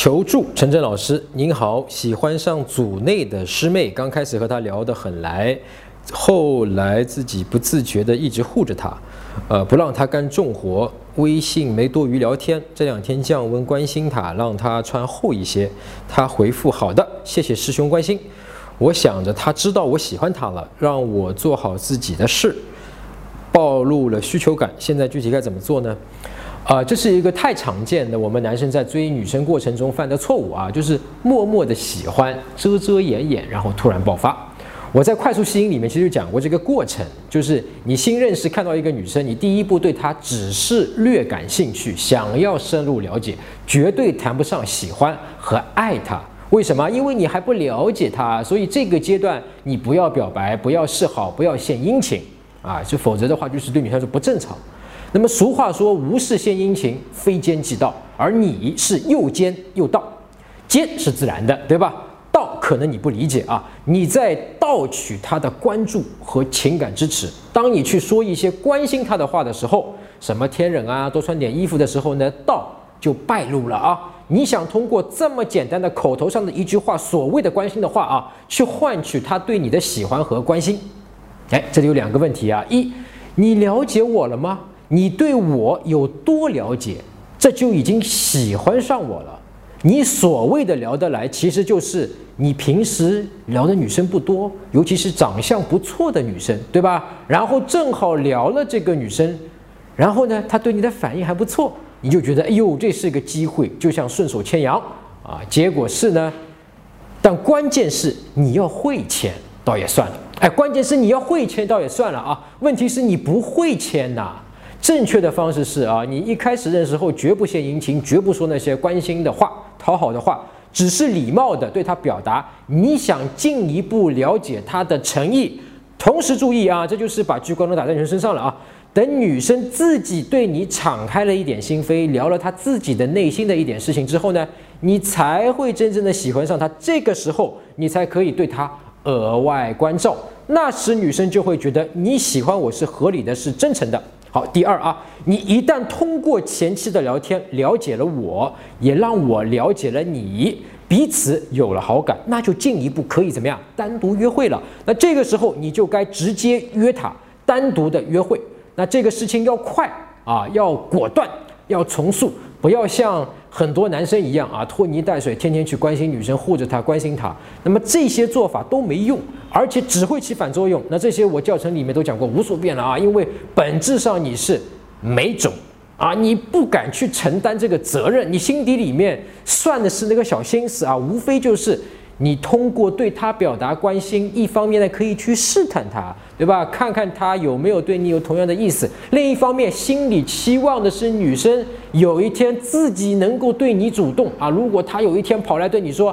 求助陈真老师，您好，喜欢上组内的师妹，刚开始和她聊得很来，后来自己不自觉的一直护着她，呃，不让她干重活，微信没多余聊天。这两天降温，关心她，让她穿厚一些，她回复好的，谢谢师兄关心。我想着她知道我喜欢她了，让我做好自己的事，暴露了需求感，现在具体该怎么做呢？啊，这是一个太常见的我们男生在追女生过程中犯的错误啊，就是默默的喜欢，遮遮掩掩，然后突然爆发。我在快速吸引里面其实就讲过这个过程，就是你新认识看到一个女生，你第一步对她只是略感兴趣，想要深入了解，绝对谈不上喜欢和爱她。为什么？因为你还不了解她，所以这个阶段你不要表白，不要示好，不要献殷勤啊，就否则的话就是对女生说不正常。那么俗话说，无事献殷勤，非奸即盗。而你是又奸又盗，奸是自然的，对吧？盗可能你不理解啊，你在盗取他的关注和情感支持。当你去说一些关心他的话的时候，什么天冷啊，多穿点衣服的时候呢，盗就败露了啊！你想通过这么简单的口头上的一句话，所谓的关心的话啊，去换取他对你的喜欢和关心？哎，这里有两个问题啊：一，你了解我了吗？你对我有多了解，这就已经喜欢上我了。你所谓的聊得来，其实就是你平时聊的女生不多，尤其是长相不错的女生，对吧？然后正好聊了这个女生，然后呢，她对你的反应还不错，你就觉得哎呦，这是一个机会，就像顺手牵羊啊。结果是呢，但关键是你要会签，倒也算了。哎，关键是你要会签，倒也算了啊。问题是你不会签呐。正确的方式是啊，你一开始认识后绝不献殷勤，绝不说那些关心的话、讨好的话，只是礼貌的对他表达你想进一步了解他的诚意。同时注意啊，这就是把聚光灯打在女生身上了啊。等女生自己对你敞开了一点心扉，聊了她自己的内心的一点事情之后呢，你才会真正的喜欢上她。这个时候你才可以对她额外关照，那时女生就会觉得你喜欢我是合理的，是真诚的。好，第二啊，你一旦通过前期的聊天了解了我，也让我了解了你，彼此有了好感，那就进一步可以怎么样？单独约会了。那这个时候你就该直接约他单独的约会。那这个事情要快啊，要果断，要重塑，不要像。很多男生一样啊，拖泥带水，天天去关心女生，护着她，关心她。那么这些做法都没用，而且只会起反作用。那这些我教程里面都讲过无数遍了啊，因为本质上你是没种啊，你不敢去承担这个责任，你心底里面算的是那个小心思啊，无非就是。你通过对他表达关心，一方面呢可以去试探他，对吧？看看他有没有对你有同样的意思。另一方面，心里期望的是女生有一天自己能够对你主动啊。如果他有一天跑来对你说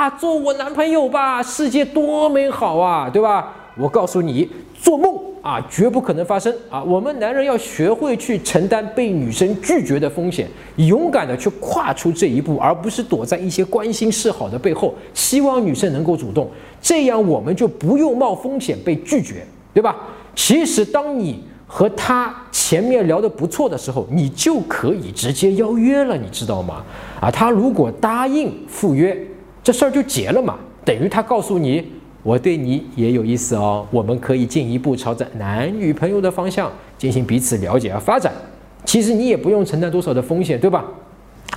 啊，做我男朋友吧，世界多美好啊，对吧？我告诉你，做梦。啊，绝不可能发生啊！我们男人要学会去承担被女生拒绝的风险，勇敢的去跨出这一步，而不是躲在一些关心示好的背后，希望女生能够主动，这样我们就不用冒风险被拒绝，对吧？其实，当你和他前面聊得不错的时候，你就可以直接邀约了，你知道吗？啊，他如果答应赴约，这事儿就结了嘛，等于他告诉你。我对你也有意思哦，我们可以进一步朝着男女朋友的方向进行彼此了解和发展。其实你也不用承担多少的风险，对吧？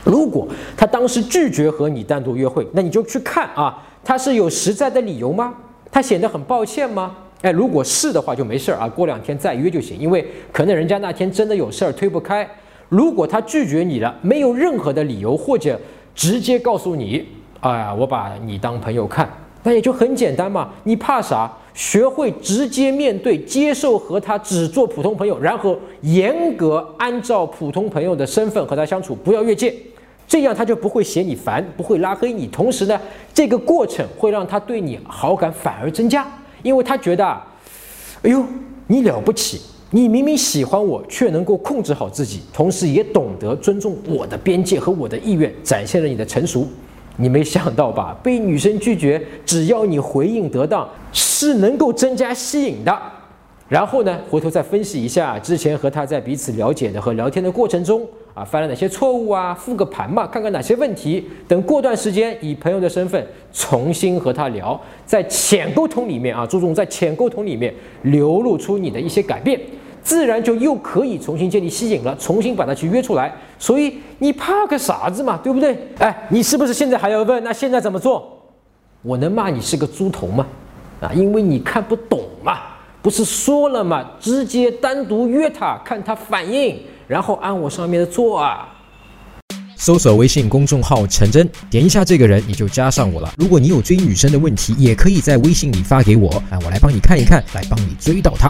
如果他当时拒绝和你单独约会，那你就去看啊，他是有实在的理由吗？他显得很抱歉吗？哎，如果是的话就没事儿啊，过两天再约就行，因为可能人家那天真的有事儿推不开。如果他拒绝你了，没有任何的理由，或者直接告诉你，哎呀，我把你当朋友看。那也就很简单嘛，你怕啥？学会直接面对、接受和他只做普通朋友，然后严格按照普通朋友的身份和他相处，不要越界，这样他就不会嫌你烦，不会拉黑你。同时呢，这个过程会让他对你好感反而增加，因为他觉得，哎呦，你了不起，你明明喜欢我，却能够控制好自己，同时也懂得尊重我的边界和我的意愿，展现了你的成熟。你没想到吧？被女生拒绝，只要你回应得当，是能够增加吸引的。然后呢，回头再分析一下之前和他在彼此了解的和聊天的过程中啊，犯了哪些错误啊，复个盘嘛，看看哪些问题。等过段时间以朋友的身份重新和他聊，在浅沟通里面啊，注重在浅沟通里面流露出你的一些改变，自然就又可以重新建立吸引了，重新把他去约出来。所以你怕个啥子嘛，对不对？哎，你是不是现在还要问？那现在怎么做？我能骂你是个猪头吗？啊，因为你看不懂嘛。不是说了吗？直接单独约他，看他反应，然后按我上面的做啊。搜索微信公众号陈真，点一下这个人，你就加上我了。如果你有追女生的问题，也可以在微信里发给我，啊，我来帮你看一看，来帮你追到她。